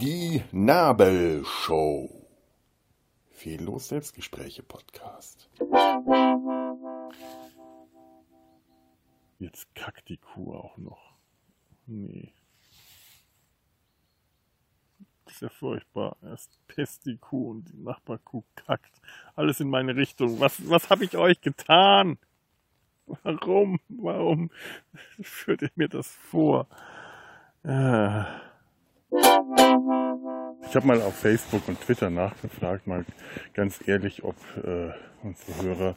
Die Nabelshow. Fehllos Selbstgespräche Podcast. Jetzt kackt die Kuh auch noch. Nee. Das ist ja furchtbar. Erst Pest die Kuh und die Nachbarkuh kackt. Alles in meine Richtung. Was, was habe ich euch getan? Warum? Warum führt ihr mir das vor? Äh. Ich habe mal auf Facebook und Twitter nachgefragt, mal ganz ehrlich, ob äh, unsere Hörer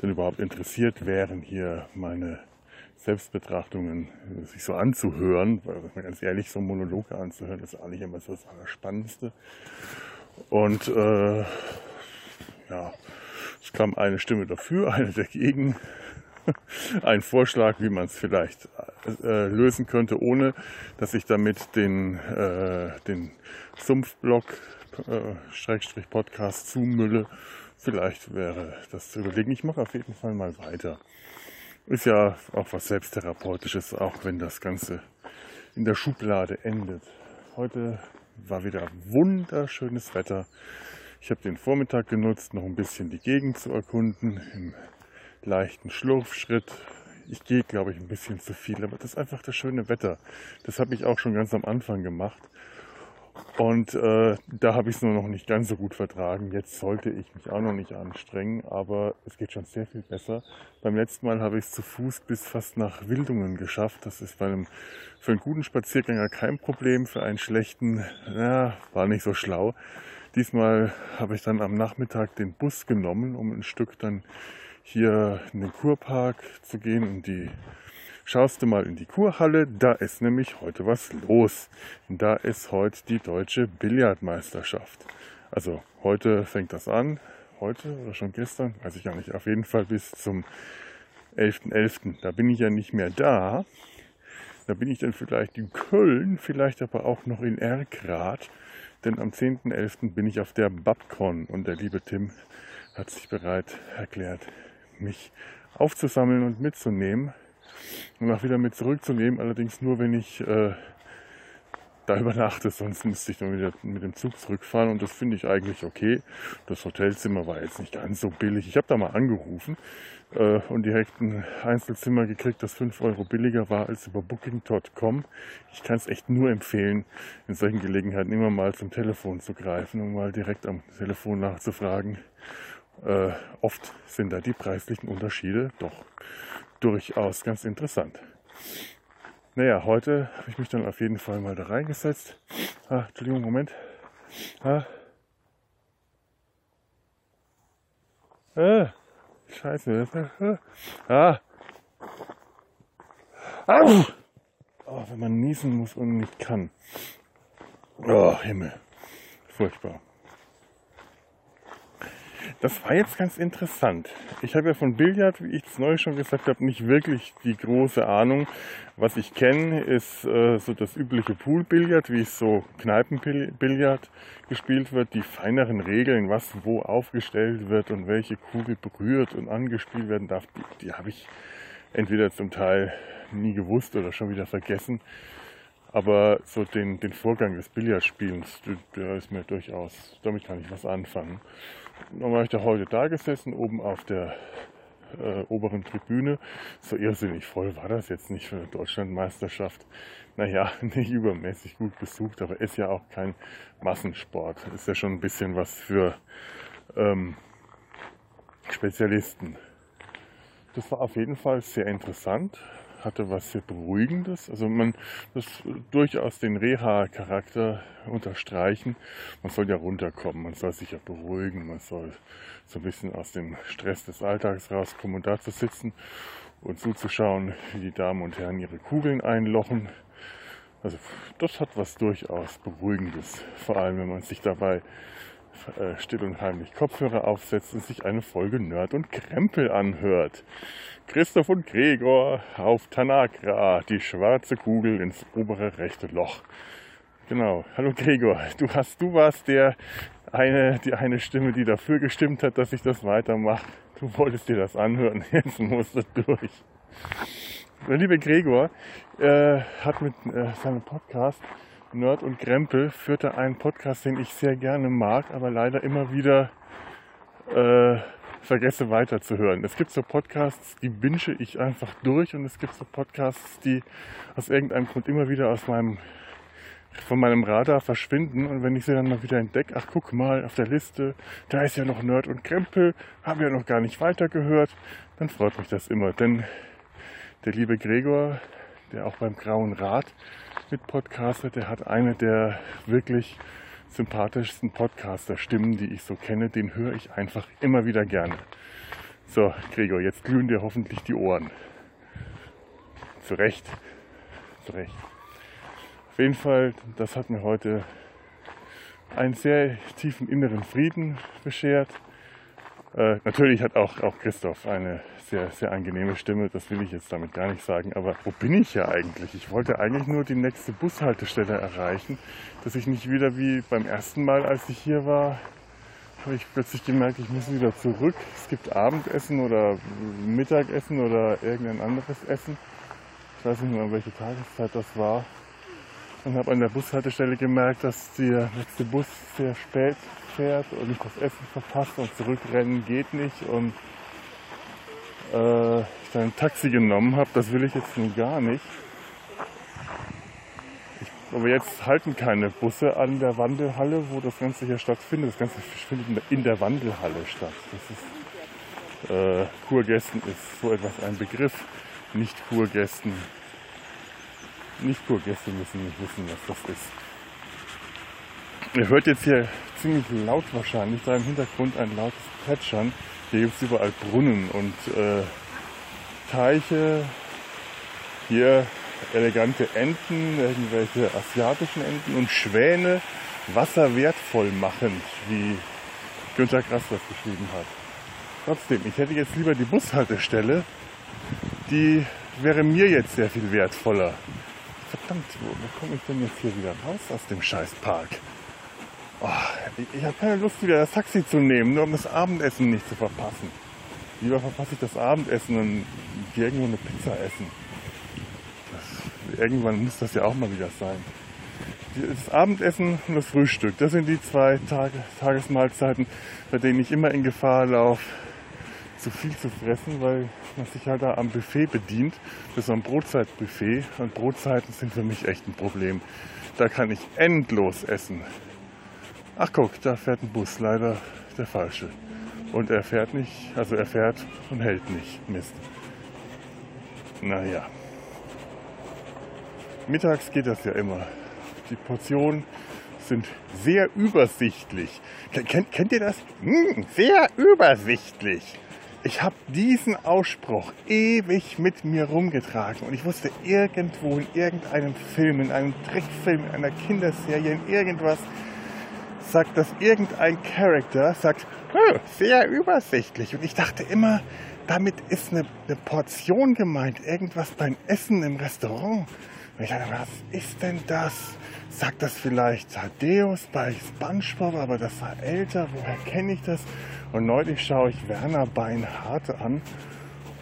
denn überhaupt interessiert wären, hier meine Selbstbetrachtungen äh, sich so anzuhören, weil ganz ehrlich, so Monologe anzuhören, ist auch nicht immer so das Allerspannendste. Und äh, ja, es kam eine Stimme dafür, eine dagegen. Ein Vorschlag, wie man es vielleicht äh, lösen könnte, ohne dass ich damit den, äh, den Sumpfblock äh, Schrägstrich Podcast zumülle. Vielleicht wäre das zu überlegen. Ich mache auf jeden Fall mal weiter. Ist ja auch was Selbsttherapeutisches, auch wenn das Ganze in der Schublade endet. Heute war wieder wunderschönes Wetter. Ich habe den Vormittag genutzt, noch ein bisschen die Gegend zu erkunden, im leichten Schlurfschritt. Ich gehe, glaube ich, ein bisschen zu viel, aber das ist einfach das schöne Wetter. Das habe ich auch schon ganz am Anfang gemacht. Und äh, da habe ich es nur noch nicht ganz so gut vertragen. Jetzt sollte ich mich auch noch nicht anstrengen, aber es geht schon sehr viel besser. Beim letzten Mal habe ich es zu Fuß bis fast nach Wildungen geschafft. Das ist bei einem, für einen guten Spaziergänger kein Problem, für einen schlechten, ja, war nicht so schlau. Diesmal habe ich dann am Nachmittag den Bus genommen, um ein Stück dann hier in den Kurpark zu gehen und die schaust du mal in die Kurhalle, da ist nämlich heute was los. Da ist heute die deutsche Billardmeisterschaft. Also heute fängt das an, heute oder schon gestern, weiß ich gar nicht, auf jeden Fall bis zum 11.11. .11. Da bin ich ja nicht mehr da. Da bin ich dann vielleicht in Köln, vielleicht aber auch noch in Erkrath. Denn am 10.11. bin ich auf der Babcon und der liebe Tim hat sich bereit erklärt, mich aufzusammeln und mitzunehmen und auch wieder mit zurückzunehmen. Allerdings nur, wenn ich äh, da übernachte, sonst müsste ich dann wieder mit dem Zug zurückfahren und das finde ich eigentlich okay. Das Hotelzimmer war jetzt nicht ganz so billig. Ich habe da mal angerufen äh, und direkt ein Einzelzimmer gekriegt, das 5 Euro billiger war als über Booking.com. Ich kann es echt nur empfehlen, in solchen Gelegenheiten immer mal zum Telefon zu greifen und mal direkt am Telefon nachzufragen. Äh, oft sind da die preislichen Unterschiede doch durchaus ganz interessant. Naja, heute habe ich mich dann auf jeden Fall mal da reingesetzt. Ah, Entschuldigung, Moment. Ah. Ah. Scheiße. Ah. Au. Oh, wenn man niesen muss und nicht kann. Oh, Himmel. Furchtbar. Das war jetzt ganz interessant. Ich habe ja von Billard, wie ich es neu schon gesagt habe, nicht wirklich die große Ahnung. Was ich kenne, ist äh, so das übliche Poolbillard, wie es so Kneipenbillard gespielt wird, die feineren Regeln, was wo aufgestellt wird und welche Kugel berührt und angespielt werden darf, die, die habe ich entweder zum Teil nie gewusst oder schon wieder vergessen. Aber so den, den Vorgang des Billardspielens, der ist mir durchaus, damit kann ich was anfangen. Dann war ich da heute da gesessen, oben auf der äh, oberen Tribüne. So irrsinnig voll war das jetzt nicht für eine Deutschlandmeisterschaft. Naja, nicht übermäßig gut besucht, aber ist ja auch kein Massensport. Ist ja schon ein bisschen was für ähm, Spezialisten. Das war auf jeden Fall sehr interessant hatte was sehr Beruhigendes. Also man das durchaus den Reha-Charakter unterstreichen. Man soll ja runterkommen, man soll sich ja beruhigen, man soll so ein bisschen aus dem Stress des Alltags rauskommen und da zu sitzen und zuzuschauen, wie die Damen und Herren ihre Kugeln einlochen. Also das hat was durchaus Beruhigendes, vor allem wenn man sich dabei äh, still und heimlich Kopfhörer aufsetzt und sich eine Folge Nerd und Krempel anhört. Christoph und Gregor auf Tanakra, die schwarze Kugel ins obere rechte Loch. Genau. Hallo Gregor, du hast, du warst der, eine, die eine Stimme, die dafür gestimmt hat, dass ich das weitermache. Du wolltest dir das anhören, jetzt musst du durch. Der liebe Gregor äh, hat mit äh, seinem Podcast Nerd und Krempel führte einen Podcast, den ich sehr gerne mag, aber leider immer wieder äh, vergesse weiterzuhören. Es gibt so Podcasts, die binge ich einfach durch und es gibt so Podcasts, die aus irgendeinem Grund immer wieder aus meinem von meinem Radar verschwinden und wenn ich sie dann mal wieder entdecke, ach guck mal auf der Liste, da ist ja noch Nerd und Krempel, habe ja noch gar nicht weitergehört, dann freut mich das immer, denn der liebe Gregor, der auch beim Grauen Rad mit podcastet, der hat eine der wirklich sympathischsten Podcaster-Stimmen, die ich so kenne, den höre ich einfach immer wieder gerne. So, Gregor, jetzt glühen dir hoffentlich die Ohren. Zu Recht. Zu Recht. Auf jeden Fall, das hat mir heute einen sehr tiefen inneren Frieden beschert. Äh, natürlich hat auch, auch Christoph eine sehr, sehr angenehme Stimme, das will ich jetzt damit gar nicht sagen. Aber wo bin ich ja eigentlich? Ich wollte eigentlich nur die nächste Bushaltestelle erreichen, dass ich nicht wieder wie beim ersten Mal, als ich hier war, habe ich plötzlich gemerkt, ich muss wieder zurück. Es gibt Abendessen oder Mittagessen oder irgendein anderes Essen. Ich weiß nicht mehr, welche Tageszeit das war und habe an der Bushaltestelle gemerkt, dass der letzte Bus sehr spät fährt und ich das Essen verpasse und zurückrennen geht nicht und äh, ich dann ein Taxi genommen habe. Das will ich jetzt nun gar nicht. Ich, aber jetzt halten keine Busse an der Wandelhalle, wo das Ganze hier stattfindet. Das Ganze findet in der Wandelhalle statt. Das ist äh, Kurgästen ist so etwas ein Begriff. Nicht Kurgästen nicht-Kurgäste müssen nicht wissen, was das ist. Ihr hört jetzt hier ziemlich laut wahrscheinlich, da im Hintergrund ein lautes Plätschern. Hier gibt es überall Brunnen und äh, Teiche. Hier elegante Enten, irgendwelche asiatischen Enten und Schwäne Wasser wertvoll machend, wie Günter Grass das geschrieben hat. Trotzdem, ich hätte jetzt lieber die Bushaltestelle, die wäre mir jetzt sehr viel wertvoller. Verdammt, wo, wo komme ich denn jetzt hier wieder raus aus dem Scheißpark? Oh, ich, habe keine Lust, wieder das Taxi zu nehmen, nur um das Abendessen nicht zu verpassen. Lieber verpasse ich das Abendessen und gehe irgendwo eine Pizza essen. Das, irgendwann muss das ja auch mal wieder sein. Das Abendessen und das Frühstück, das sind die zwei Tage, Tagesmahlzeiten, bei denen ich immer in Gefahr laufe, zu viel zu fressen, weil man sich halt da am Buffet bedient. Das ist so ein Brotzeitbuffet und Brotzeiten sind für mich echt ein Problem. Da kann ich endlos essen. Ach guck, da fährt ein Bus, leider der falsche. Und er fährt nicht, also er fährt und hält nicht. Mist. Naja. Mittags geht das ja immer. Die Portionen sind sehr übersichtlich. Kennt, kennt ihr das? Hm, sehr übersichtlich. Ich habe diesen Ausspruch ewig mit mir rumgetragen und ich wusste irgendwo in irgendeinem Film, in einem Trickfilm, in einer Kinderserie, in irgendwas, sagt das irgendein Charakter, sagt, oh, sehr übersichtlich. Und ich dachte immer, damit ist eine, eine Portion gemeint, irgendwas beim Essen im Restaurant. Und ich dachte, was ist denn das? Sagt das vielleicht Thaddeus bei Spongebob, aber das war älter, woher kenne ich das? Und neulich schaue ich Werner Beinhardt an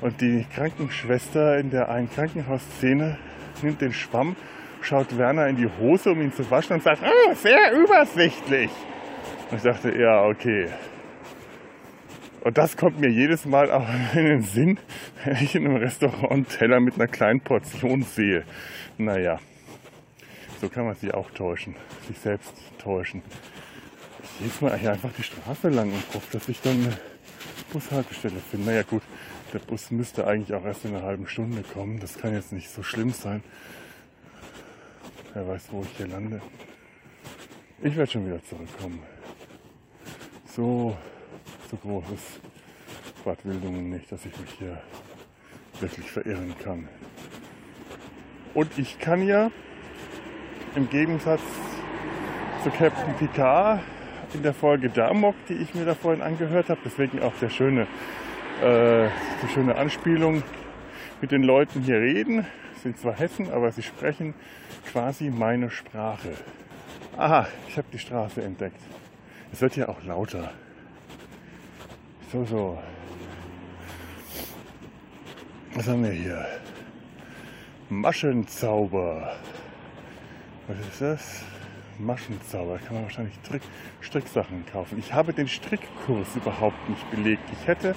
und die Krankenschwester in der einen Krankenhausszene nimmt den Schwamm, schaut Werner in die Hose, um ihn zu waschen und sagt, oh, sehr übersichtlich. Und ich dachte, ja, okay. Und das kommt mir jedes Mal auch in den Sinn, wenn ich in einem Restaurant Teller mit einer kleinen Portion sehe. Naja, so kann man sich auch täuschen, sich selbst täuschen jedes Mal hier einfach die Straße lang und hoffe, dass ich dann eine Bushaltestelle finde. Naja gut, der Bus müsste eigentlich auch erst in einer halben Stunde kommen. Das kann jetzt nicht so schlimm sein. Wer weiß, wo ich hier lande. Ich werde schon wieder zurückkommen. So, so groß ist Bad Wildungen nicht, dass ich mich hier wirklich verirren kann. Und ich kann ja im Gegensatz zu Captain Picard in der Folge Damok, die ich mir da vorhin angehört habe. Deswegen auch der schöne, äh, die schöne Anspielung mit den Leuten hier reden. Sind zwar Hessen, aber sie sprechen quasi meine Sprache. Aha, ich habe die Straße entdeckt. Es wird ja auch lauter. So, so. Was haben wir hier? Maschenzauber. Was ist das? Maschenzauber. Da kann man wahrscheinlich Strick, Stricksachen kaufen. Ich habe den Strickkurs überhaupt nicht belegt. Ich hätte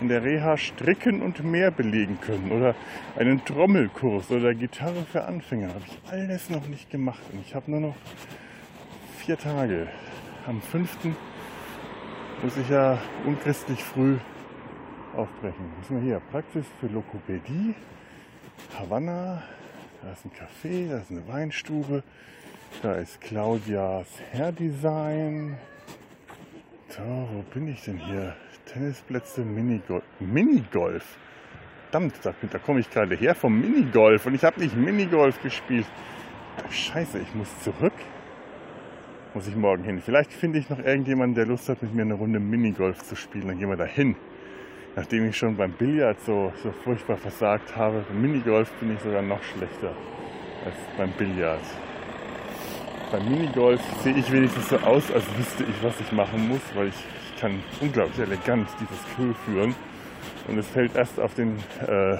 in der Reha Stricken und mehr belegen können oder einen Trommelkurs oder Gitarre für Anfänger. Habe ich alles noch nicht gemacht und ich habe nur noch vier Tage. Am fünften muss ich ja unchristlich früh aufbrechen. Was ist wir hier? Praxis für Lokopädie, Havanna, da ist ein Café, da ist eine Weinstube, da ist Claudias Hairdesign. So, wo bin ich denn hier? Tennisplätze, Minigolf. Minigolf. Verdammt, da, komme ich gerade her vom Minigolf und ich habe nicht Minigolf gespielt. Scheiße, ich muss zurück. Muss ich morgen hin. Vielleicht finde ich noch irgendjemanden, der Lust hat, mit mir eine Runde Minigolf zu spielen. Dann gehen wir da hin. Nachdem ich schon beim Billard so, so furchtbar versagt habe, beim Minigolf bin ich sogar noch schlechter als beim Billard. Beim Minigolf sehe ich wenigstens so aus, als wüsste ich, was ich machen muss, weil ich kann unglaublich elegant dieses Kühl führen. Und es fällt erst auf den, äh,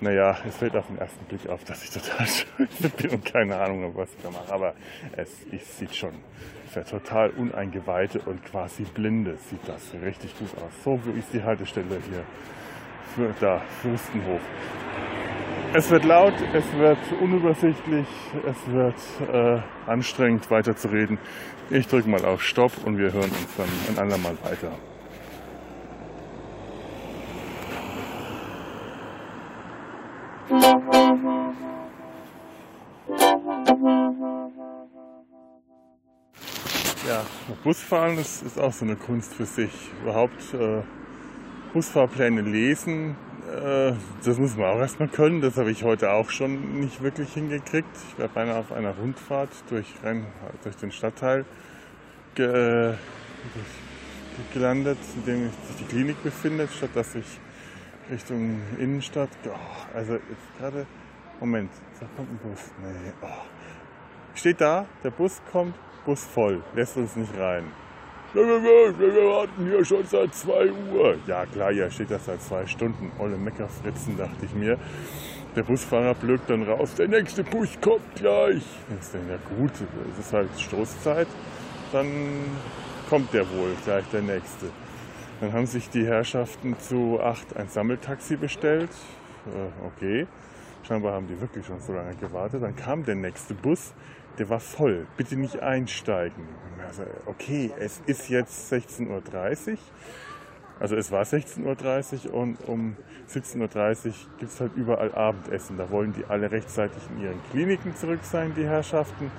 naja, es fällt auf den ersten Blick auf, dass ich total scheiße bin und keine Ahnung was ich da mache. Aber es, es sieht schon für total Uneingeweihte und quasi Blinde sieht das richtig gut aus. So wie ist die Haltestelle hier für da, Fürstenhof. Es wird laut, es wird unübersichtlich, es wird äh, anstrengend weiterzureden. Ich drücke mal auf Stopp und wir hören uns dann ein andermal weiter. Ja, Busfahren ist, ist auch so eine Kunst für sich. Überhaupt äh, Busfahrpläne lesen, das muss man auch erstmal können. Das habe ich heute auch schon nicht wirklich hingekriegt. Ich war beinahe auf einer Rundfahrt durch, durch den Stadtteil ge, äh, gelandet, in dem sich die Klinik befindet, statt dass ich Richtung Innenstadt. Oh, also jetzt gerade. Moment, da kommt ein Bus. Nee. Oh. Steht da, der Bus kommt, Bus voll, lässt uns nicht rein. Wir warten hier schon seit 2 Uhr. Ja klar, ja steht das seit zwei Stunden. Olle Meckerfritzen, dachte ich mir. Der Busfahrer blökt dann raus, der nächste Bus kommt gleich. Ich denke, ja gut, es ist halt Stoßzeit, dann kommt der wohl gleich der nächste. Dann haben sich die Herrschaften zu acht ein Sammeltaxi bestellt. Äh, okay, scheinbar haben die wirklich schon so lange gewartet. Dann kam der nächste Bus der war voll, bitte nicht einsteigen. Also, okay, es ist jetzt 16.30 Uhr. Also es war 16.30 Uhr und um 17.30 Uhr gibt es halt überall Abendessen. Da wollen die alle rechtzeitig in ihren Kliniken zurück sein, die Herrschaften,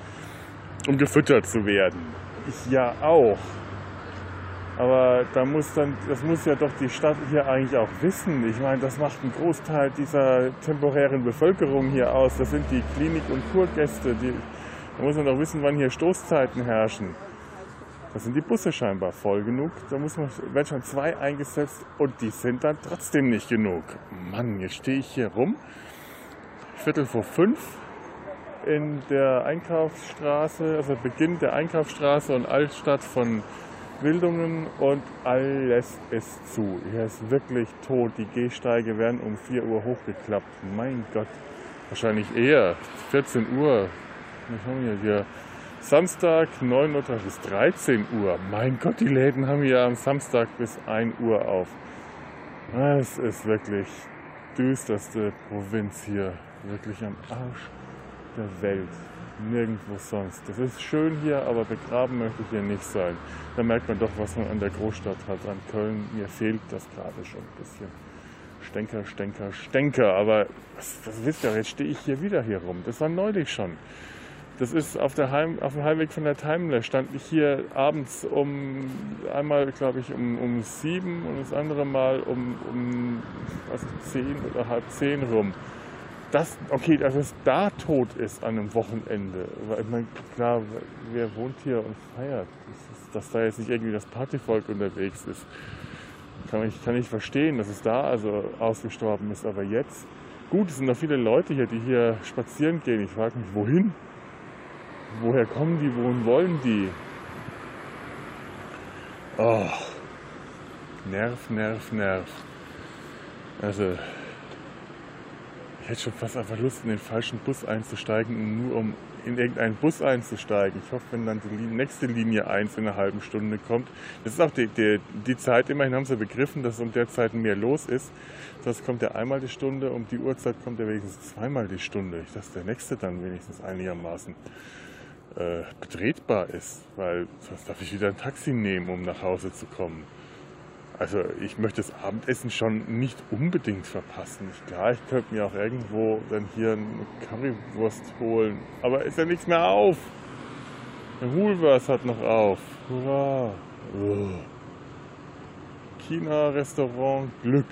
um gefüttert zu werden. Ich ja auch. Aber da muss dann, das muss ja doch die Stadt hier eigentlich auch wissen. Ich meine, das macht einen Großteil dieser temporären Bevölkerung hier aus. Das sind die Klinik- und Kurgäste, die da muss man doch wissen, wann hier Stoßzeiten herrschen. Da sind die Busse scheinbar voll genug. Da muss man, werden schon zwei eingesetzt und die sind dann trotzdem nicht genug. Mann, jetzt stehe ich hier rum. Viertel vor fünf in der Einkaufsstraße, also Beginn der Einkaufsstraße und Altstadt von Wildungen und alles ist zu. Hier ist wirklich tot. Die Gehsteige werden um 4 Uhr hochgeklappt. Mein Gott, wahrscheinlich eher 14 Uhr, was haben wir hier? Samstag 9 Uhr bis 13 Uhr. Mein Gott, die Läden haben ja am Samstag bis 1 Uhr auf. Es ist wirklich düsterste Provinz hier. Wirklich am Arsch der Welt. Nirgendwo sonst. Das ist schön hier, aber begraben möchte ich hier nicht sein. Da merkt man doch, was man an der Großstadt hat. An Köln, mir fehlt das gerade schon ein bisschen. Stenker, Stenker, Stenker. Aber was, was wisst ihr, jetzt stehe ich hier wieder hier rum. Das war neulich schon. Das ist auf, der Heim, auf dem Heimweg von der Timeless stand ich hier abends um einmal, glaube ich, um, um sieben und das andere Mal um, um was, zehn oder halb zehn rum. Das, okay, dass es da tot ist an einem Wochenende. Ich meine, klar, wer wohnt hier und feiert? Das ist, dass da jetzt nicht irgendwie das Partyvolk unterwegs ist. Kann ich, kann ich verstehen, dass es da also ausgestorben ist. Aber jetzt, gut, es sind noch viele Leute hier, die hier spazieren gehen. Ich frage mich, wohin? Woher kommen die, wohin wollen die? Oh. Nerv, Nerv, Nerv. Also, ich hätte schon fast einfach Lust, in den falschen Bus einzusteigen, nur um in irgendeinen Bus einzusteigen. Ich hoffe, wenn dann die nächste Linie 1 in einer halben Stunde kommt. Das ist auch die, die, die Zeit, immerhin haben sie begriffen, dass um der Zeit mehr los ist. Sonst kommt ja einmal die Stunde, um die Uhrzeit kommt ja wenigstens zweimal die Stunde. Ich dachte, der nächste dann wenigstens einigermaßen äh, betretbar ist, weil sonst darf ich wieder ein Taxi nehmen, um nach Hause zu kommen. Also ich möchte das Abendessen schon nicht unbedingt verpassen. Klar, ich könnte mir auch irgendwo dann hier eine Currywurst holen. Aber ist ja nichts mehr auf. Der Woolworths hat noch auf. Hurra. China Restaurant Glück.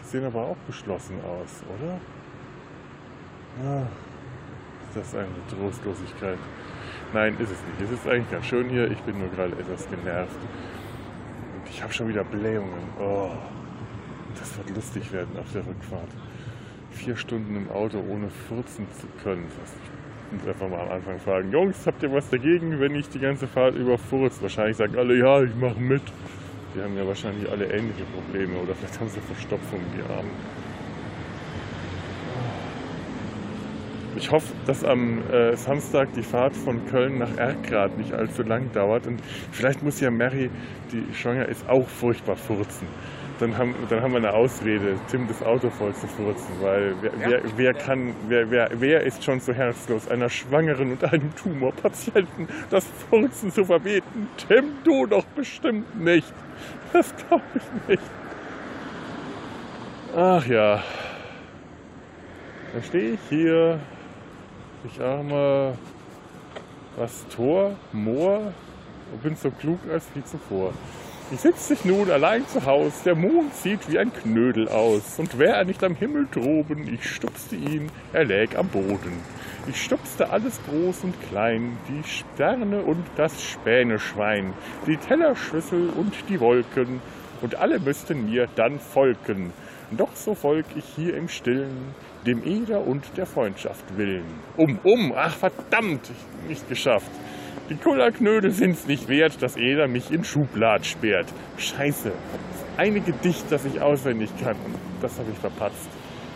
Die sehen aber auch geschlossen aus, oder? Ah, ist das eine Trostlosigkeit? Nein, ist es nicht. Es ist eigentlich ganz schön hier. Ich bin nur gerade etwas genervt. Ich habe schon wieder Blähungen. Oh, das wird lustig werden auf der Rückfahrt. Vier Stunden im Auto ohne furzen zu können. Ich muss einfach mal am Anfang fragen, Jungs, habt ihr was dagegen, wenn ich die ganze Fahrt über furze? Wahrscheinlich sagen alle, ja, ich mache mit. Die haben ja wahrscheinlich alle ähnliche Probleme oder vielleicht haben sie Verstopfung die Arme. Ich hoffe, dass am äh, Samstag die Fahrt von Köln nach Erkrath nicht allzu lang dauert. Und vielleicht muss ja Mary, die schwanger ist, auch furchtbar furzen. Dann haben, dann haben wir eine Ausrede, Tim das Auto voll zu furzen, weil wer, wer, wer kann, wer, wer, wer ist schon so herzlos, einer Schwangeren und einem Tumorpatienten das Furzen zu verbieten? Tim, du doch bestimmt nicht. Das glaube ich nicht. Ach ja. Da stehe ich hier ich arme was Tor, Moor und bin so klug als wie zuvor. Ich sitze dich nun allein zu Haus, der Mond sieht wie ein Knödel aus, und wär er nicht am Himmel droben, ich stupste ihn, er läg am Boden. Ich stupste alles groß und klein, die Sterne und das Späneschwein, die Tellerschüssel und die Wolken, und alle müssten mir dann folgen. Doch so folg ich hier im Stillen, dem Eder und der Freundschaft willen. Um, um, ach verdammt, nicht geschafft. Die Kullerknödel sind's nicht wert, dass Eder mich in Schublad sperrt. Scheiße, eine Gedicht, das ich auswendig kann, das habe ich verpatzt.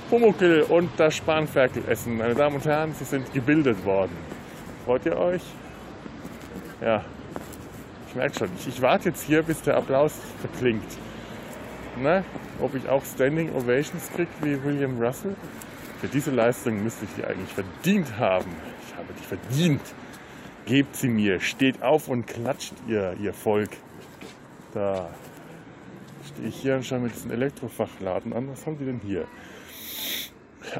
Pumuckel und das Spanferkel essen, meine Damen und Herren, Sie sind gebildet worden. Freut ihr euch? Ja, ich merke schon, ich, ich warte jetzt hier, bis der Applaus verklingt. Ne? Ob ich auch Standing Ovations kriege wie William Russell? Für diese Leistung müsste ich die eigentlich verdient haben. Ich habe die verdient. Gebt sie mir, steht auf und klatscht ihr, ihr Volk. Da stehe ich hier und schaue mir diesen Elektrofachladen an. Was haben die denn hier?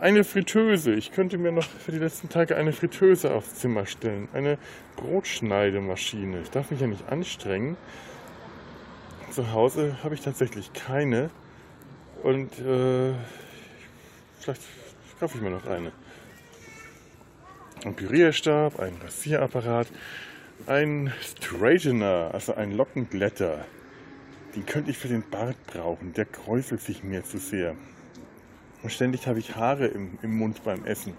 Eine Fritteuse. Ich könnte mir noch für die letzten Tage eine Fritteuse aufs Zimmer stellen. Eine Brotschneidemaschine. Ich darf mich ja nicht anstrengen. Zu Hause habe ich tatsächlich keine. Und äh, vielleicht kaufe ich mir noch eine. Ein Pürierstab, ein Rasierapparat, ein Straightener, also ein Lockenglätter. Den könnte ich für den Bart brauchen. Der kräuselt sich mir zu sehr. Und ständig habe ich Haare im, im Mund beim Essen.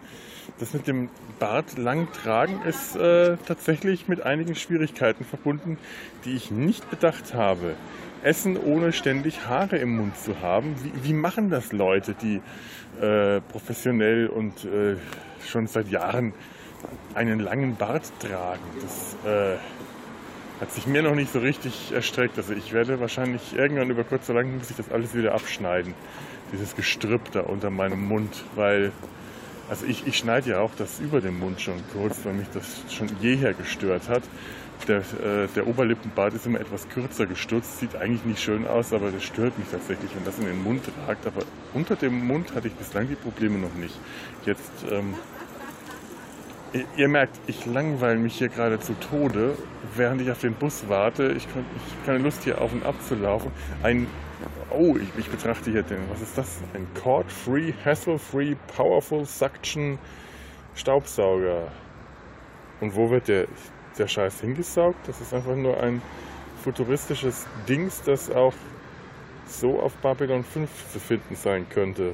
Das mit dem Bart lang tragen ist äh, tatsächlich mit einigen Schwierigkeiten verbunden, die ich nicht bedacht habe. Essen, ohne ständig Haare im Mund zu haben. Wie, wie machen das Leute, die äh, professionell und äh, schon seit Jahren einen langen Bart tragen? Das äh, hat sich mir noch nicht so richtig erstreckt. Also ich werde wahrscheinlich irgendwann über kurz oder lang muss ich das alles wieder abschneiden. Dieses Gestrüpp da unter meinem Mund, weil also ich, ich schneide ja auch das über dem Mund schon kurz, weil mich das schon jeher gestört hat. Der, äh, der Oberlippenbart ist immer etwas kürzer gestutzt, sieht eigentlich nicht schön aus, aber das stört mich tatsächlich, wenn das in den Mund ragt. Aber unter dem Mund hatte ich bislang die Probleme noch nicht. Jetzt, ähm, ihr, ihr merkt, ich langweile mich hier gerade zu Tode, während ich auf den Bus warte. Ich, kann, ich keine Lust hier auf und ab zu laufen. Ein Oh, ich, ich, betrachte hier den, was ist das? Ein Cord-Free, Hassle-Free, Powerful Suction Staubsauger. Und wo wird der, der Scheiß hingesaugt? Das ist einfach nur ein futuristisches Dings, das auch so auf Babylon 5 zu finden sein könnte.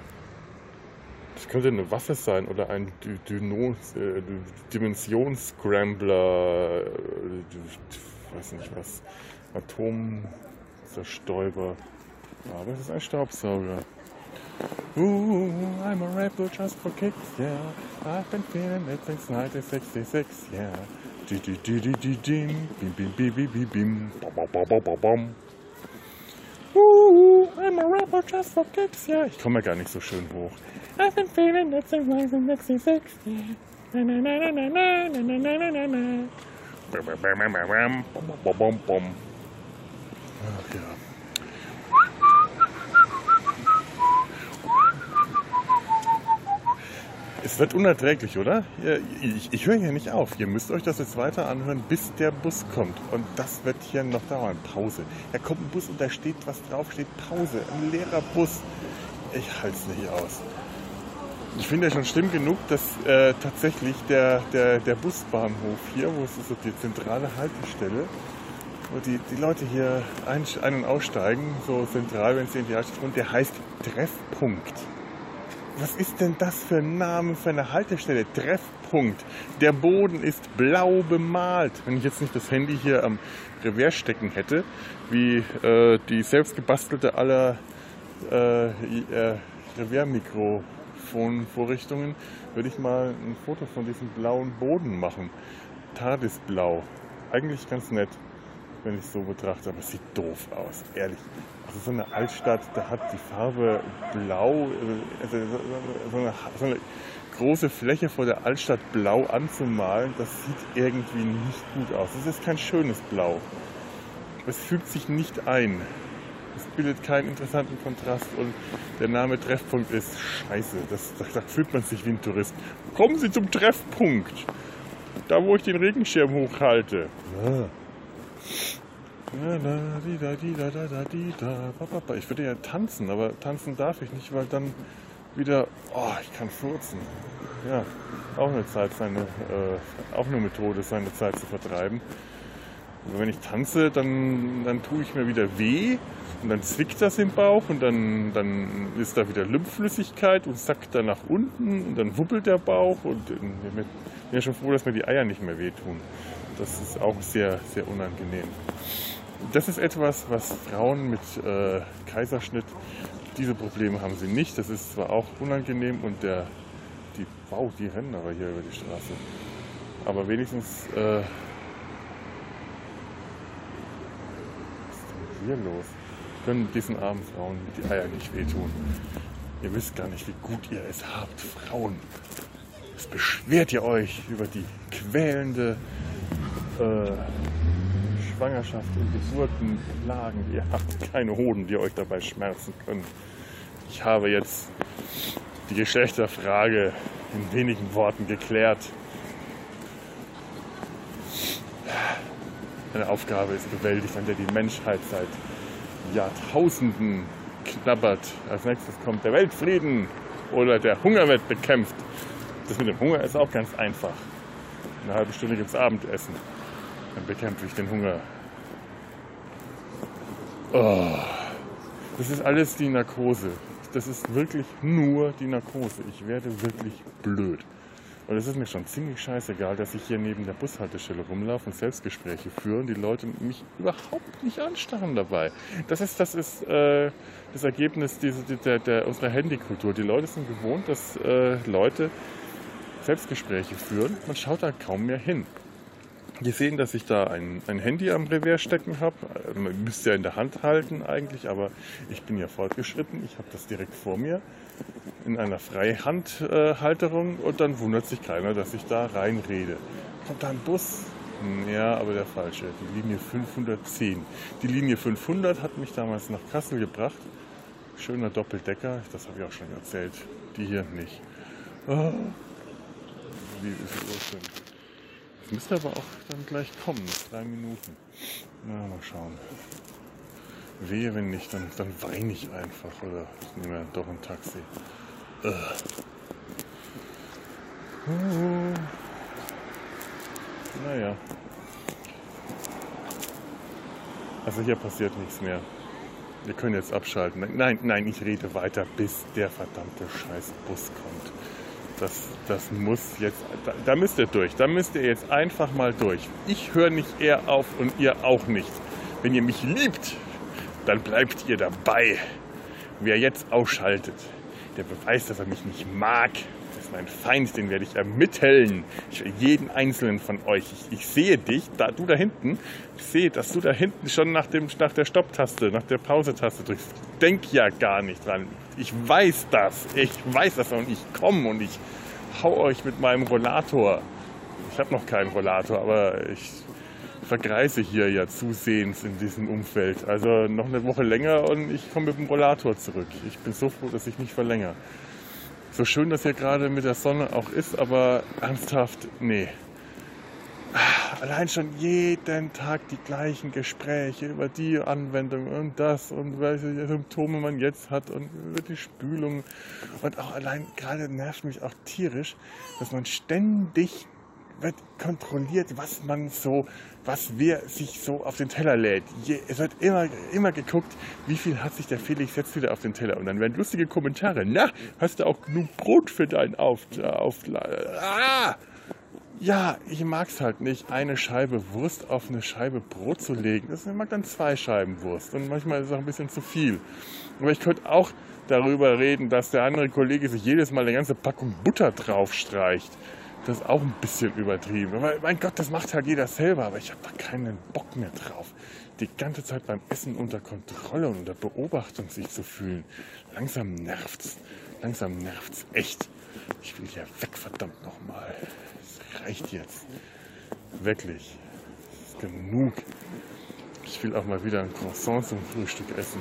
Das könnte eine Waffe sein oder ein äh, Dimensionsscrambler. ich weiß nicht was, Atomzerstäuber. Aber es ist ein Staubsauger. Ooh, I'm a rapper just for kicks, yeah. I've been feeling it since 1966, yeah. Ooh, I'm a rapper just for kicks, yeah. Ich komme ja gar nicht so schön hoch. I've been feeling it since 1966, yeah. Na na na na na na na na na na na. Bam bam bam bam bam bam bam bam. Ach ja. Es wird unerträglich, oder? Ich, ich höre hier nicht auf. Ihr müsst euch das jetzt weiter anhören, bis der Bus kommt. Und das wird hier noch dauern. Pause. Da kommt ein Bus und da steht was drauf, steht Pause. Ein leerer Bus. Ich halte es nicht aus. Ich finde ja schon schlimm genug, dass äh, tatsächlich der, der, der Busbahnhof hier, wo es ist so die zentrale Haltestelle, wo die, die Leute hier ein, ein- und aussteigen, so zentral, wenn sie in die Altstadt kommen, der heißt Treffpunkt. Was ist denn das für ein Name für eine Haltestelle? Treffpunkt. Der Boden ist blau bemalt. Wenn ich jetzt nicht das Handy hier am Revers stecken hätte, wie äh, die selbstgebastelte aller äh, äh, Revers-Mikrofonvorrichtungen, würde ich mal ein Foto von diesem blauen Boden machen. Tardisblau. Eigentlich ganz nett, wenn ich es so betrachte, aber es sieht doof aus, ehrlich. Also so eine Altstadt, da hat die Farbe blau, also so- eine, so eine große Fläche vor der Altstadt blau anzumalen, das sieht irgendwie nicht gut aus. Es ist kein schönes Blau. Es fügt sich nicht ein. Es bildet keinen interessanten Kontrast und der Name Treffpunkt ist scheiße. Das, da, da fühlt man sich wie ein Tourist. Kommen Sie zum Treffpunkt. Da, wo ich den Regenschirm hochhalte. Ja. Ich würde ja tanzen, aber tanzen darf ich nicht, weil dann wieder, oh, ich kann furzen. Ja, auch eine Zeit, seine, äh, auch eine Methode, seine Zeit zu vertreiben. Aber wenn ich tanze, dann, dann tue ich mir wieder weh und dann zwickt das im Bauch und dann, dann ist da wieder Lymphflüssigkeit und sackt dann nach unten und dann wuppelt der Bauch und ich bin ja schon froh, dass mir die Eier nicht mehr wehtun. Das ist auch sehr, sehr unangenehm. Das ist etwas, was Frauen mit äh, Kaiserschnitt, diese Probleme haben sie nicht. Das ist zwar auch unangenehm und der, die, wow, die rennen aber hier über die Straße. Aber wenigstens, äh, was ist denn hier los? Können diesen armen Frauen die Eier nicht wehtun. Ihr wisst gar nicht, wie gut ihr es habt, Frauen. Es beschwert ihr euch über die quälende äh, Schwangerschaft und Geburtenlagen. Ihr habt keine Hoden, die euch dabei schmerzen können. Ich habe jetzt die Geschlechterfrage in wenigen Worten geklärt. Eine Aufgabe ist bewältigt, an der die Menschheit seit Jahrtausenden knabbert. Als nächstes kommt der Weltfrieden oder der Hunger wird bekämpft. Das mit dem Hunger ist auch ganz einfach. Eine halbe Stunde gibt's Abendessen. Dann bekämpfe ich den Hunger. Oh, das ist alles die Narkose. Das ist wirklich nur die Narkose. Ich werde wirklich blöd. Und es ist mir schon ziemlich scheißegal, dass ich hier neben der Bushaltestelle rumlaufe und Selbstgespräche führe und die Leute mich überhaupt nicht anstarren dabei. Das ist, das ist äh, das Ergebnis dieser, der, der, unserer Handykultur. Die Leute sind gewohnt, dass äh, Leute Selbstgespräche führen. Man schaut da kaum mehr hin. Die sehen, dass ich da ein, ein Handy am Revers stecken habe. Man müsste ja in der Hand halten eigentlich, aber ich bin ja fortgeschritten. Ich habe das direkt vor mir in einer Freihandhalterung und dann wundert sich keiner, dass ich da reinrede. Kommt da ein Bus? Ja, aber der falsche. Die Linie 510. Die Linie 500 hat mich damals nach Kassel gebracht. Schöner Doppeldecker, das habe ich auch schon erzählt. Die hier nicht. Ah. Wie ist? Es müsste aber auch dann gleich kommen, drei Minuten. Na, mal schauen. Wehe, wenn nicht, dann, dann weine ich einfach oder ich nehme doch ein Taxi. Uh. Naja. Also hier passiert nichts mehr. Wir können jetzt abschalten. Nein, nein, ich rede weiter, bis der verdammte scheiß Bus kommt. Das, das muss jetzt, da, da müsst ihr durch. Da müsst ihr jetzt einfach mal durch. Ich höre nicht eher auf und ihr auch nicht. Wenn ihr mich liebt, dann bleibt ihr dabei. Wer jetzt ausschaltet, der beweist, dass er mich nicht mag. Das ist mein Feind, den werde ich ermitteln. Ich, jeden einzelnen von euch. Ich, ich, sehe dich, da, du da hinten. Ich sehe, dass du da hinten schon nach, dem, nach der Stopptaste, nach der Pause-Taste drückst. Denk ja gar nicht dran. Ich weiß das. Ich weiß das und ich komme und ich hau euch mit meinem Rollator. Ich habe noch keinen Rollator, aber ich vergreise hier ja zusehends in diesem Umfeld. Also noch eine Woche länger und ich komme mit dem Rollator zurück. Ich bin so froh, dass ich nicht verlängere. So schön das hier gerade mit der Sonne auch ist, aber ernsthaft, nee. Allein schon jeden Tag die gleichen Gespräche über die Anwendung und das und welche Symptome man jetzt hat und über die Spülung. Und auch allein gerade nervt mich auch tierisch, dass man ständig wird kontrolliert, was man so, was wer sich so auf den Teller lädt. Je, es wird immer, immer geguckt, wie viel hat sich der Felix jetzt wieder auf den Teller. Und dann werden lustige Kommentare. Na, hast du auch genug Brot für deinen auf, auf ah! Ja, ich mag es halt nicht, eine Scheibe Wurst auf eine Scheibe Brot zu legen. Das mag dann zwei Scheiben Wurst und manchmal ist es auch ein bisschen zu viel. Aber ich könnte auch darüber reden, dass der andere Kollege sich jedes Mal eine ganze Packung Butter draufstreicht. Das ist auch ein bisschen übertrieben. Weil, mein Gott, das macht halt jeder selber, aber ich habe da keinen Bock mehr drauf. Die ganze Zeit beim Essen unter Kontrolle und unter Beobachtung sich zu fühlen. Langsam nervt's. Langsam nervt's echt. Ich will hier weg, verdammt nochmal. Reicht jetzt. Wirklich. Es ist genug. Ich will auch mal wieder ein Croissant zum Frühstück essen.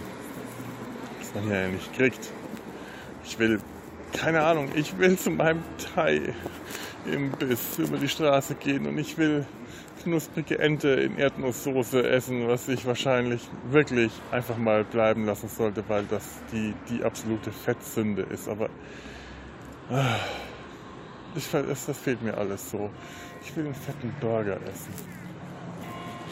Was man ja nicht kriegt. Ich will, keine Ahnung, ich will zu meinem Thai. Imbiss über die Straße gehen und ich will knusprige Ente in Erdnusssoße essen, was ich wahrscheinlich wirklich einfach mal bleiben lassen sollte, weil das die, die absolute Fettsünde ist. Aber ah, ich, das, das fehlt mir alles so. Ich will einen fetten Burger essen.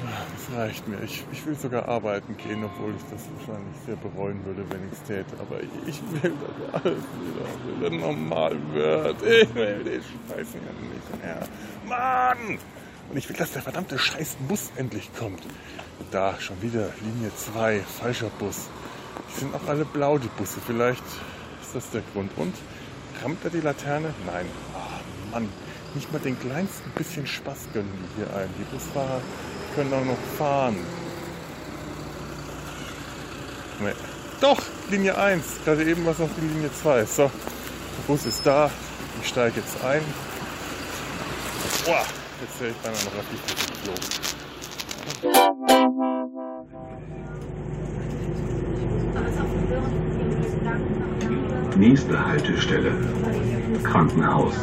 Das reicht mir. Ich, ich will sogar arbeiten gehen, obwohl ich das wahrscheinlich sehr bereuen würde, wenn ich es täte. Aber ich will, dass alles wieder, wieder normal wird. Ich will den Scheiß nicht mehr. Mann! Und ich will, dass der verdammte scheiß Bus endlich kommt. Da, schon wieder Linie 2, falscher Bus. Die sind auch alle blau, die Busse. Vielleicht ist das der Grund. Und rammt er die Laterne? Nein. Mann. Nicht mal den kleinsten bisschen Spaß gönnen die hier ein. Die Busfahrer können auch noch fahren. Nee. Doch, Linie 1. Gerade eben war es noch die Linie 2. So, der Bus ist da. Ich steige jetzt ein. Boah, jetzt wäre ich beinahe noch die Klo. Nächste Haltestelle. Krankenhaus.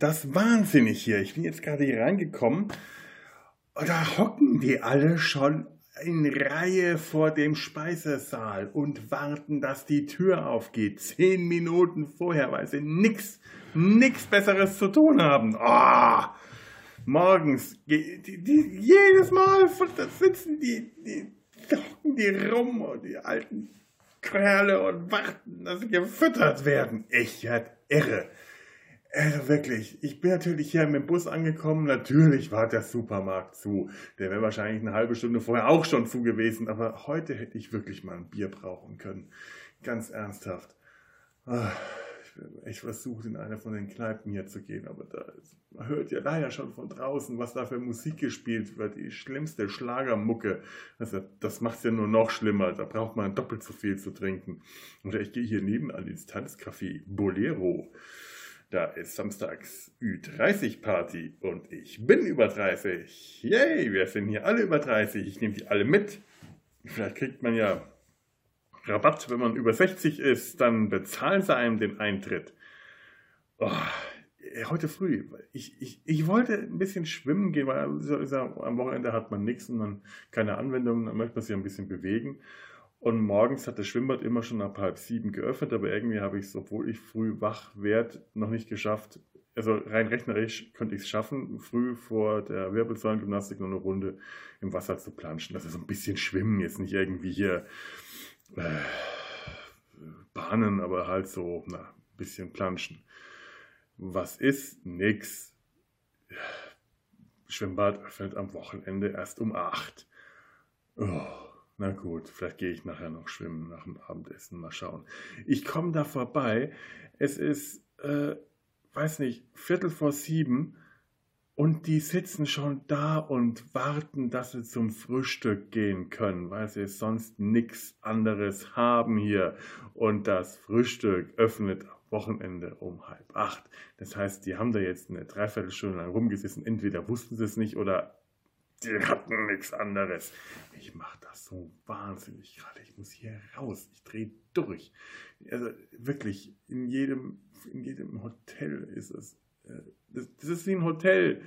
Mich das wahnsinnig hier. Ich bin jetzt gerade hier reingekommen da hocken die alle schon in Reihe vor dem Speisesaal und warten, dass die Tür aufgeht. Zehn Minuten vorher, weil sie nix, nix Besseres zu tun haben. Oh, morgens, die, die, jedes Mal sitzen die, die, hocken die rum und die alten Kerle und warten, dass sie gefüttert werden. Ich werd irre. Also wirklich, ich bin natürlich hier mit dem Bus angekommen. Natürlich war der Supermarkt zu. Der wäre wahrscheinlich eine halbe Stunde vorher auch schon zu gewesen. Aber heute hätte ich wirklich mal ein Bier brauchen können. Ganz ernsthaft. Ah, ich versucht, in eine von den Kneipen hier zu gehen. Aber da man hört ja ja schon von draußen, was da für Musik gespielt wird. Die schlimmste Schlagermucke. Also, das macht es ja nur noch schlimmer. Da braucht man doppelt so viel zu trinken. Oder ich gehe hier nebenan ins Tanzcafé Bolero. Da ist samstags Ü30-Party und ich bin über 30. Yay, wir sind hier alle über 30. Ich nehme die alle mit. Vielleicht kriegt man ja Rabatt, wenn man über 60 ist, dann bezahlen sie einem den Eintritt. Oh, heute früh, ich, ich, ich wollte ein bisschen schwimmen gehen, weil am Wochenende hat man nichts und dann keine Anwendung, dann möchte man sich ein bisschen bewegen. Und morgens hat das Schwimmbad immer schon ab halb sieben geöffnet, aber irgendwie habe ich es, obwohl ich früh wach werde, noch nicht geschafft. Also rein rechnerisch könnte ich es schaffen, früh vor der Wirbelsäulengymnastik noch eine Runde im Wasser zu planschen. Das ist so ein bisschen Schwimmen, jetzt nicht irgendwie hier äh, Bahnen, aber halt so, na, ein bisschen planschen. Was ist? Nix. Schwimmbad öffnet am Wochenende erst um 8. Oh, na gut, vielleicht gehe ich nachher noch schwimmen nach dem Abendessen. Mal schauen. Ich komme da vorbei. Es ist, äh, weiß nicht, Viertel vor sieben und die sitzen schon da und warten, dass sie zum Frühstück gehen können, weil sie sonst nichts anderes haben hier. Und das Frühstück öffnet am Wochenende um halb acht. Das heißt, die haben da jetzt eine Dreiviertelstunde lang rumgesessen. Entweder wussten sie es nicht oder die hatten nichts anderes. Ich mache das so wahnsinnig gerade. Ich muss hier raus. Ich drehe durch. Also wirklich, in jedem, in jedem Hotel ist es das, das ist wie ein Hotel.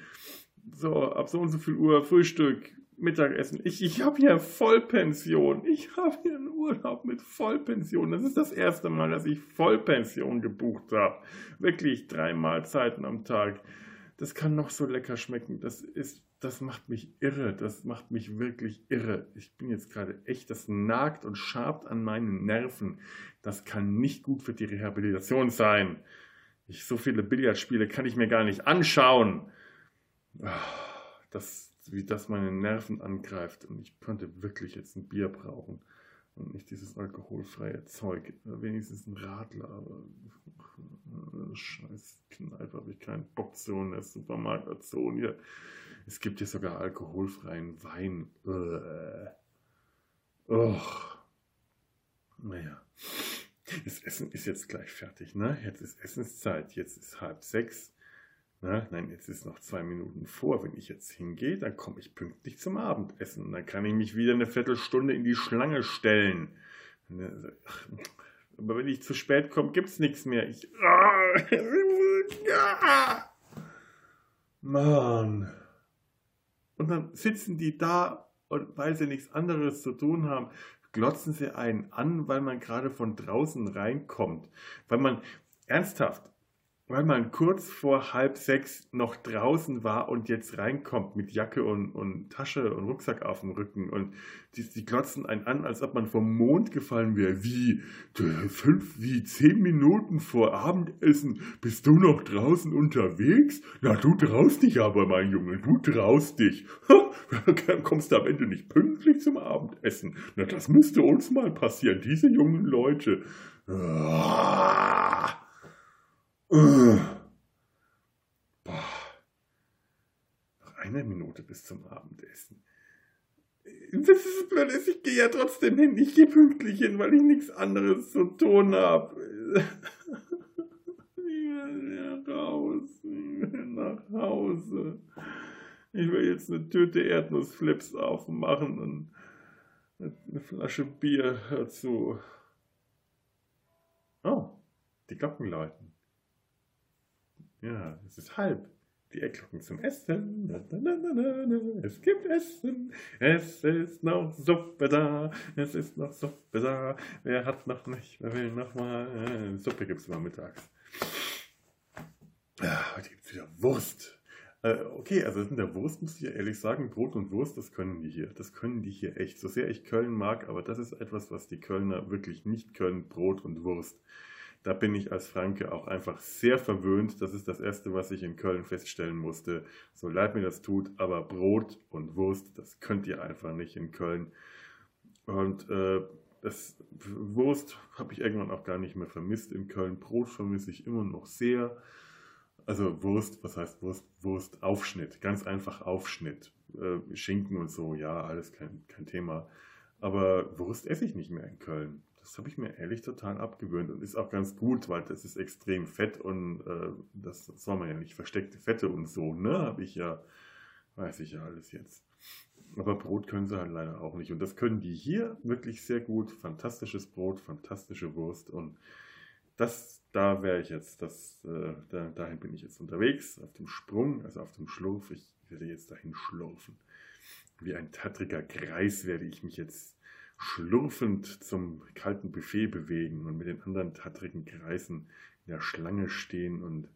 So, ab so und so viel Uhr Frühstück, Mittagessen. Ich, ich habe hier Vollpension. Ich habe hier einen Urlaub mit Vollpension. Das ist das erste Mal, dass ich Vollpension gebucht habe. Wirklich drei Mahlzeiten am Tag. Das kann noch so lecker schmecken. Das ist, das macht mich irre. Das macht mich wirklich irre. Ich bin jetzt gerade echt, das nagt und schabt an meinen Nerven. Das kann nicht gut für die Rehabilitation sein. Ich, so viele Billardspiele kann ich mir gar nicht anschauen. Das, wie das meine Nerven angreift. Und ich könnte wirklich jetzt ein Bier brauchen. Und nicht dieses alkoholfreie Zeug. Wenigstens ein Radler. Aber scheiß Kneipe habe ich keinen Bock zu. Und der Supermarkt hat so. Hier, es gibt hier sogar alkoholfreien Wein. Oh. Naja. Das Essen ist jetzt gleich fertig, ne? Jetzt ist Essenszeit, jetzt ist halb sechs. Ne? Nein, jetzt ist noch zwei Minuten vor. Wenn ich jetzt hingehe, dann komme ich pünktlich zum Abendessen. Dann kann ich mich wieder eine Viertelstunde in die Schlange stellen. Ne, aber wenn ich zu spät komme, gibt es nichts mehr. Ich. Mann. Und dann sitzen die da und weil sie nichts anderes zu tun haben, glotzen sie einen an, weil man gerade von draußen reinkommt. Weil man, ernsthaft, weil man kurz vor halb sechs noch draußen war und jetzt reinkommt mit Jacke und, und Tasche und Rucksack auf dem Rücken und die, die glotzen einen an, als ob man vom Mond gefallen wäre. Wie, fünf, wie zehn Minuten vor Abendessen bist du noch draußen unterwegs? Na, du traust dich aber, mein Junge, du traust dich. Kommst du am Ende nicht pünktlich zum Abendessen? Na, das müsste uns mal passieren, diese jungen Leute. Ah. Boah. Noch eine Minute bis zum Abendessen. Das ist blöd, ich gehe ja trotzdem hin. Ich gehe pünktlich hin, weil ich nichts anderes zu tun habe. Ich will raus. Ich will nach Hause. Ich will jetzt eine Tüte Erdnussflips aufmachen und eine Flasche Bier dazu. Oh, die Glocken läuten. Ja, es ist halb. Die Eckglocken zum Essen. Es gibt Essen. Es ist noch Suppe da. Es ist noch Suppe da. Wer hat noch nicht? Wer will noch mal? Suppe gibt es immer mittags. Ja, heute gibt es wieder Wurst. Äh, okay, also in der Wurst muss ich ja ehrlich sagen, Brot und Wurst, das können die hier. Das können die hier echt. So sehr ich Köln mag, aber das ist etwas, was die Kölner wirklich nicht können, Brot und Wurst da bin ich als Franke auch einfach sehr verwöhnt. Das ist das Erste, was ich in Köln feststellen musste. So leid mir das tut, aber Brot und Wurst, das könnt ihr einfach nicht in Köln. Und äh, das Wurst habe ich irgendwann auch gar nicht mehr vermisst in Köln. Brot vermisse ich immer noch sehr. Also Wurst, was heißt Wurst? Wurst, Aufschnitt, ganz einfach Aufschnitt. Äh, Schinken und so, ja, alles kein, kein Thema. Aber Wurst esse ich nicht mehr in Köln. Das habe ich mir ehrlich total abgewöhnt und ist auch ganz gut, weil das ist extrem fett und äh, das soll man ja nicht versteckte Fette und so, ne? Habe ich ja, weiß ich ja alles jetzt. Aber Brot können sie halt leider auch nicht. Und das können die hier wirklich sehr gut. Fantastisches Brot, fantastische Wurst. Und das, da wäre ich jetzt, das, äh, da, dahin bin ich jetzt unterwegs, auf dem Sprung, also auf dem Schlurf. Ich werde jetzt dahin schlurfen. Wie ein tattriger Kreis werde ich mich jetzt schlurfend zum kalten Buffet bewegen und mit den anderen tattrigen Kreisen in der Schlange stehen und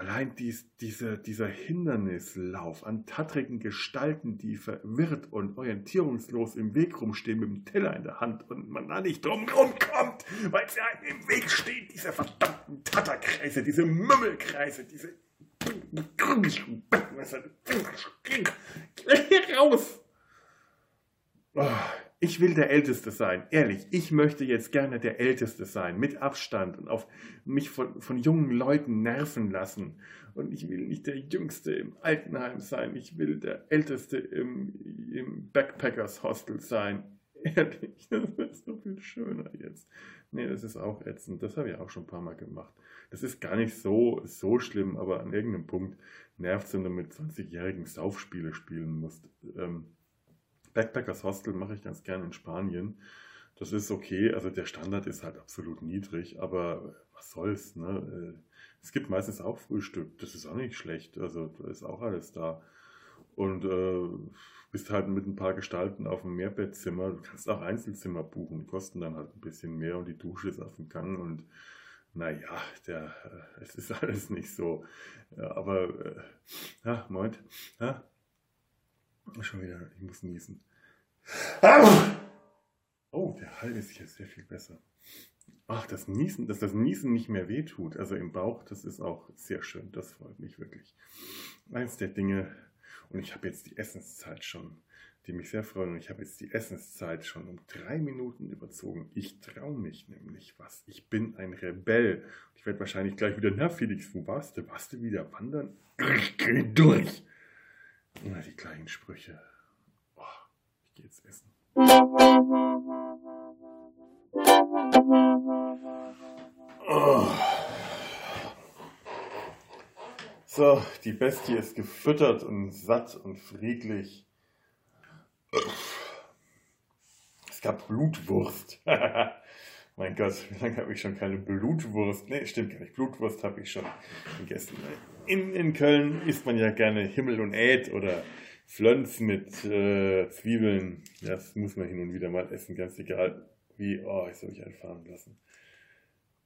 Allein dies, diese, dieser Hindernislauf an tattrigen Gestalten, die verwirrt und orientierungslos im Weg rumstehen mit dem Teller in der Hand und man da nicht drum rumkommt, weil sie einem im Weg stehen, diese verdammten Tatterkreise, diese Mümmelkreise, diese... Raus! Oh, ich will der Älteste sein, ehrlich. Ich möchte jetzt gerne der Älteste sein, mit Abstand und auf mich von, von jungen Leuten nerven lassen. Und ich will nicht der Jüngste im Altenheim sein, ich will der Älteste im, im Backpackers Hostel sein. Ehrlich, das wäre so viel schöner jetzt. Nee, das ist auch ätzend. Das habe ich auch schon ein paar Mal gemacht. Das ist gar nicht so, so schlimm, aber an irgendeinem Punkt nervt es, wenn du mit 20-jährigen Saufspiele spielen musst. Ähm, Backpackers Hostel mache ich ganz gerne in Spanien. Das ist okay, also der Standard ist halt absolut niedrig, aber was soll's, ne? Äh, es gibt meistens auch Frühstück, das ist auch nicht schlecht, also da ist auch alles da. Und äh, bist halt mit ein paar Gestalten auf dem Mehrbettzimmer, du kannst auch Einzelzimmer buchen, die kosten dann halt ein bisschen mehr und die Dusche ist auf dem Gang und naja, der, äh, es ist alles nicht so. Ja, aber, äh, ja, Moment, ja, Schon wieder, ich muss niesen. Oh, der Hall ist hier sehr viel besser. Ach, das Niesen, dass das Niesen nicht mehr wehtut, also im Bauch, das ist auch sehr schön. Das freut mich wirklich. Eins der Dinge, und ich habe jetzt die Essenszeit schon, die mich sehr freuen, und ich habe jetzt die Essenszeit schon um drei Minuten überzogen. Ich traue mich nämlich was. Ich bin ein Rebell. Ich werde wahrscheinlich gleich wieder, na Felix, wo warst du? Warst du wieder wandern? Ich geh durch. Immer die gleichen Sprüche. Oh, ich gehe jetzt essen. Oh. So, die Bestie ist gefüttert und satt und friedlich. Es gab Blutwurst. mein Gott, wie lange habe ich schon keine Blutwurst? Ne, stimmt gar nicht. Blutwurst habe ich schon gegessen. In, in Köln isst man ja gerne Himmel und Äd oder Flönz mit äh, Zwiebeln. Das muss man hin und wieder mal essen, ganz egal wie. Oh, ich soll mich einfahren lassen.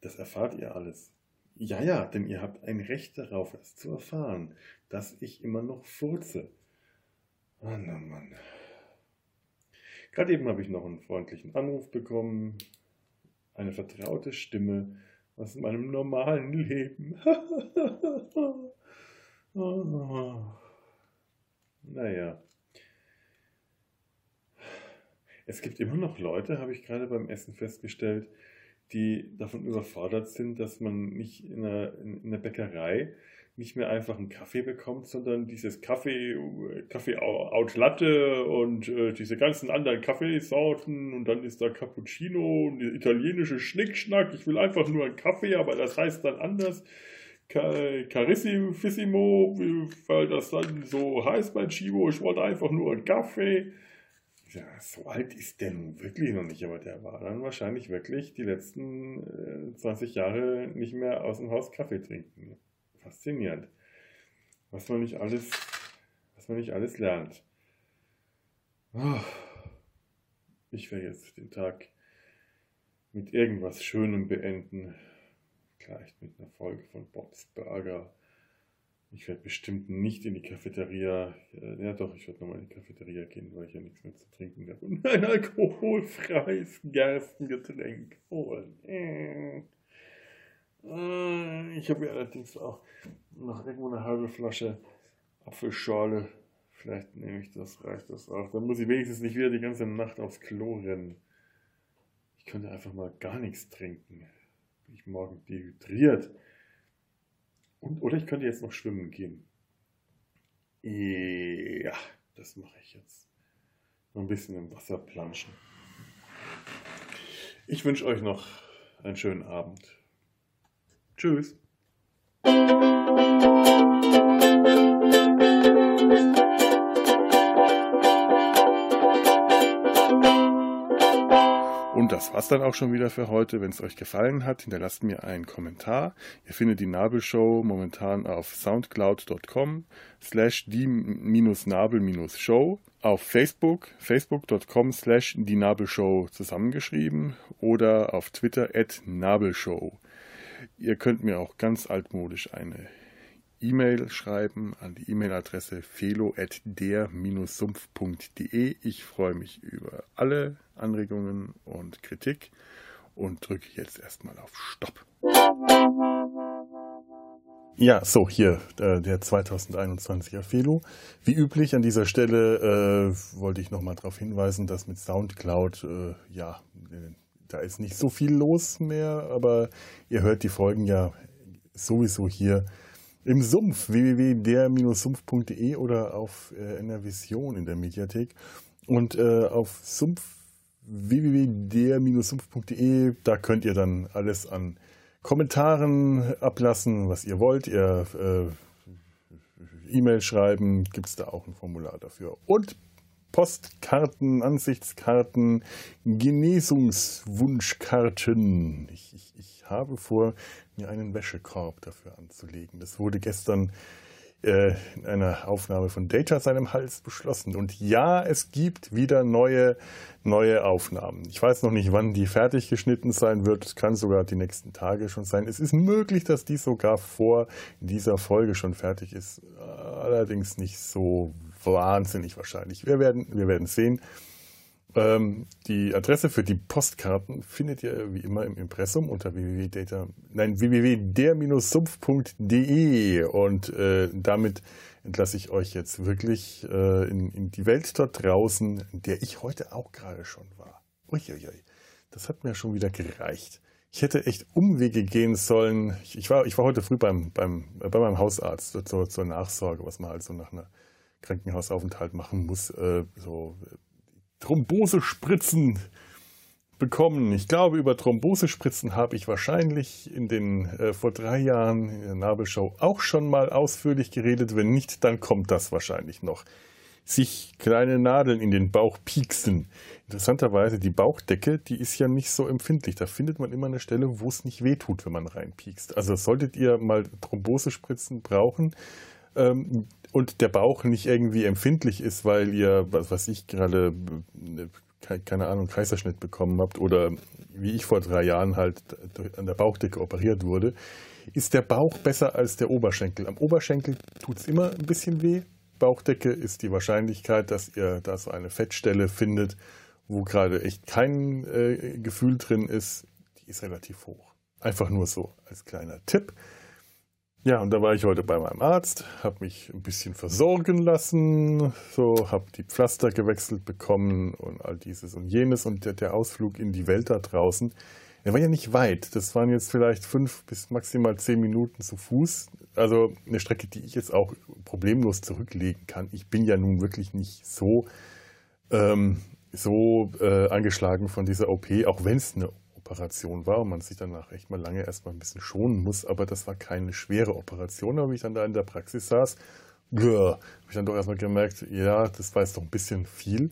Das erfahrt ihr alles. Ja, ja, denn ihr habt ein Recht darauf, es zu erfahren, dass ich immer noch furze. Oh Mann. Gerade eben habe ich noch einen freundlichen Anruf bekommen eine vertraute Stimme aus meinem normalen Leben. Naja. Es gibt immer noch Leute, habe ich gerade beim Essen festgestellt, die davon überfordert sind, dass man nicht in einer, in einer Bäckerei nicht mehr einfach einen Kaffee bekommt, sondern dieses Kaffee, Kaffee Out Latte und äh, diese ganzen anderen Kaffeesorten und dann ist da Cappuccino und italienische Schnickschnack. Ich will einfach nur einen Kaffee, aber das heißt dann anders. Carissimo, weil das dann so heißt bei Chivo. Ich wollte einfach nur einen Kaffee. Ja, so alt ist der nun wirklich noch nicht, aber der war dann wahrscheinlich wirklich die letzten äh, 20 Jahre nicht mehr aus dem Haus Kaffee trinken faszinierend. Was man nicht alles, was man nicht alles lernt. Oh, ich werde jetzt den Tag mit irgendwas Schönem beenden. Vielleicht mit einer Folge von Bob's Burger. Ich werde bestimmt nicht in die Cafeteria. Ja, doch, ich werde nochmal in die Cafeteria gehen, weil ich ja nichts mehr zu trinken habe. Und ein alkoholfreies Gerstengetränk holen. Äh. Ich habe mir allerdings auch noch irgendwo eine halbe Flasche Apfelschorle. Vielleicht nehme ich das, reicht das auch. Dann muss ich wenigstens nicht wieder die ganze Nacht aufs Klo rennen. Ich könnte einfach mal gar nichts trinken. Bin ich morgen dehydriert. Und, oder ich könnte jetzt noch schwimmen gehen. Ja, das mache ich jetzt. Noch ein bisschen im Wasser planschen. Ich wünsche euch noch einen schönen Abend. Tschüss. Und das war's dann auch schon wieder für heute. Wenn es euch gefallen hat, hinterlasst mir einen Kommentar. Ihr findet die Nabelshow momentan auf soundcloud.com slash die-nabel-show, auf Facebook, facebook.com slash die Nabelshow zusammengeschrieben oder auf Twitter at Nabelshow. Ihr könnt mir auch ganz altmodisch eine E-Mail schreiben an die E-Mail-Adresse felo.der-sumpf.de. Ich freue mich über alle Anregungen und Kritik und drücke jetzt erstmal auf Stopp. Ja, so, hier äh, der 2021er Felo. Wie üblich an dieser Stelle äh, wollte ich nochmal darauf hinweisen, dass mit Soundcloud, äh, ja, da ist nicht so viel los mehr, aber ihr hört die Folgen ja sowieso hier im Sumpf, www.der-sumpf.de oder auf äh, NRVision in der Mediathek. Und äh, auf Sumpf www.der-sumpf.de, da könnt ihr dann alles an Kommentaren ablassen, was ihr wollt. Ihr äh, E-Mail schreiben, gibt es da auch ein Formular dafür. Und Postkarten, Ansichtskarten, Genesungswunschkarten. Ich, ich, ich habe vor, mir einen Wäschekorb dafür anzulegen. Das wurde gestern äh, in einer Aufnahme von Data seinem Hals beschlossen. Und ja, es gibt wieder neue, neue Aufnahmen. Ich weiß noch nicht, wann die fertig geschnitten sein wird. Es kann sogar die nächsten Tage schon sein. Es ist möglich, dass die sogar vor dieser Folge schon fertig ist. Allerdings nicht so wahnsinnig wahrscheinlich. Wir werden, wir werden sehen. Ähm, die Adresse für die Postkarten findet ihr wie immer im Impressum unter www.data, www.der-sumpf.de und äh, damit entlasse ich euch jetzt wirklich äh, in, in, die Welt dort draußen, in der ich heute auch gerade schon war. Uiuiui, das hat mir schon wieder gereicht. Ich hätte echt Umwege gehen sollen. Ich, ich war, ich war heute früh beim, beim, äh, bei meinem Hausarzt zur, zur Nachsorge, was man halt so nach einer Krankenhausaufenthalt machen muss. Äh, so Thrombosespritzen bekommen. Ich glaube, über Thrombosespritzen habe ich wahrscheinlich in den äh, vor drei Jahren in der Nabelshow auch schon mal ausführlich geredet. Wenn nicht, dann kommt das wahrscheinlich noch. Sich kleine Nadeln in den Bauch pieksen. Interessanterweise, die Bauchdecke, die ist ja nicht so empfindlich. Da findet man immer eine Stelle, wo es nicht wehtut, wenn man reinpiekst. Also solltet ihr mal Thrombosespritzen brauchen, ähm, und der Bauch nicht irgendwie empfindlich ist, weil ihr, was weiß ich, gerade, äh, keine Ahnung, Kaiserschnitt bekommen habt oder wie ich vor drei Jahren halt an der Bauchdecke operiert wurde, ist der Bauch besser als der Oberschenkel. Am Oberschenkel tut es immer ein bisschen weh. Bauchdecke ist die Wahrscheinlichkeit, dass ihr da so eine Fettstelle findet, wo gerade echt kein äh, Gefühl drin ist, die ist relativ hoch. Einfach nur so als kleiner Tipp. Ja, und da war ich heute bei meinem Arzt, habe mich ein bisschen versorgen lassen, so habe die Pflaster gewechselt bekommen und all dieses und jenes und der, der, Ausflug in die Welt da draußen, der war ja nicht weit. Das waren jetzt vielleicht fünf bis maximal zehn Minuten zu Fuß. Also eine Strecke, die ich jetzt auch problemlos zurücklegen kann. Ich bin ja nun wirklich nicht so ähm, so äh, angeschlagen von dieser OP, auch wenn es eine Operation war und man sich danach echt mal lange erstmal ein bisschen schonen muss, aber das war keine schwere Operation, aber wie ich dann da in der Praxis saß, habe ich dann doch erstmal gemerkt, ja, das war jetzt doch ein bisschen viel.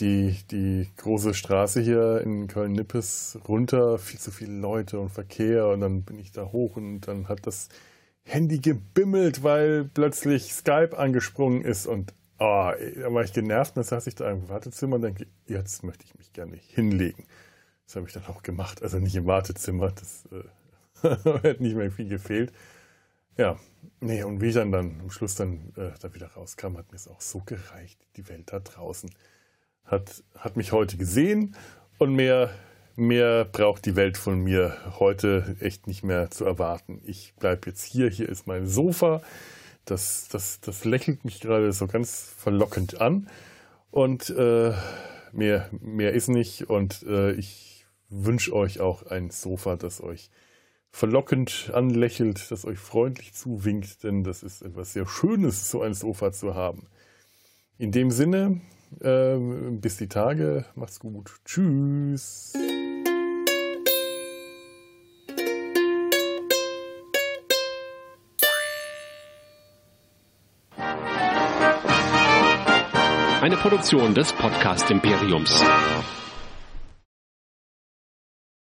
Die, die große Straße hier in Köln-Nippes runter, viel zu viele Leute und Verkehr und dann bin ich da hoch und dann hat das Handy gebimmelt, weil plötzlich Skype angesprungen ist und oh, da war ich genervt und dann saß ich da im Wartezimmer und denke, jetzt möchte ich mich gerne hinlegen. Das habe ich dann auch gemacht. Also nicht im Wartezimmer, das äh, hat nicht mehr viel gefehlt. Ja, nee, und wie ich dann, dann am Schluss dann äh, da wieder rauskam, hat mir es auch so gereicht. Die Welt da draußen hat, hat mich heute gesehen und mehr, mehr braucht die Welt von mir heute echt nicht mehr zu erwarten. Ich bleibe jetzt hier, hier ist mein Sofa. Das, das, das lächelt mich gerade so ganz verlockend an. Und äh, mehr, mehr ist nicht. Und äh, ich wünsche euch auch ein Sofa, das euch verlockend anlächelt, das euch freundlich zuwinkt, denn das ist etwas sehr Schönes, so ein Sofa zu haben. In dem Sinne, äh, bis die Tage, macht's gut. Tschüss. Eine Produktion des Podcast Imperiums.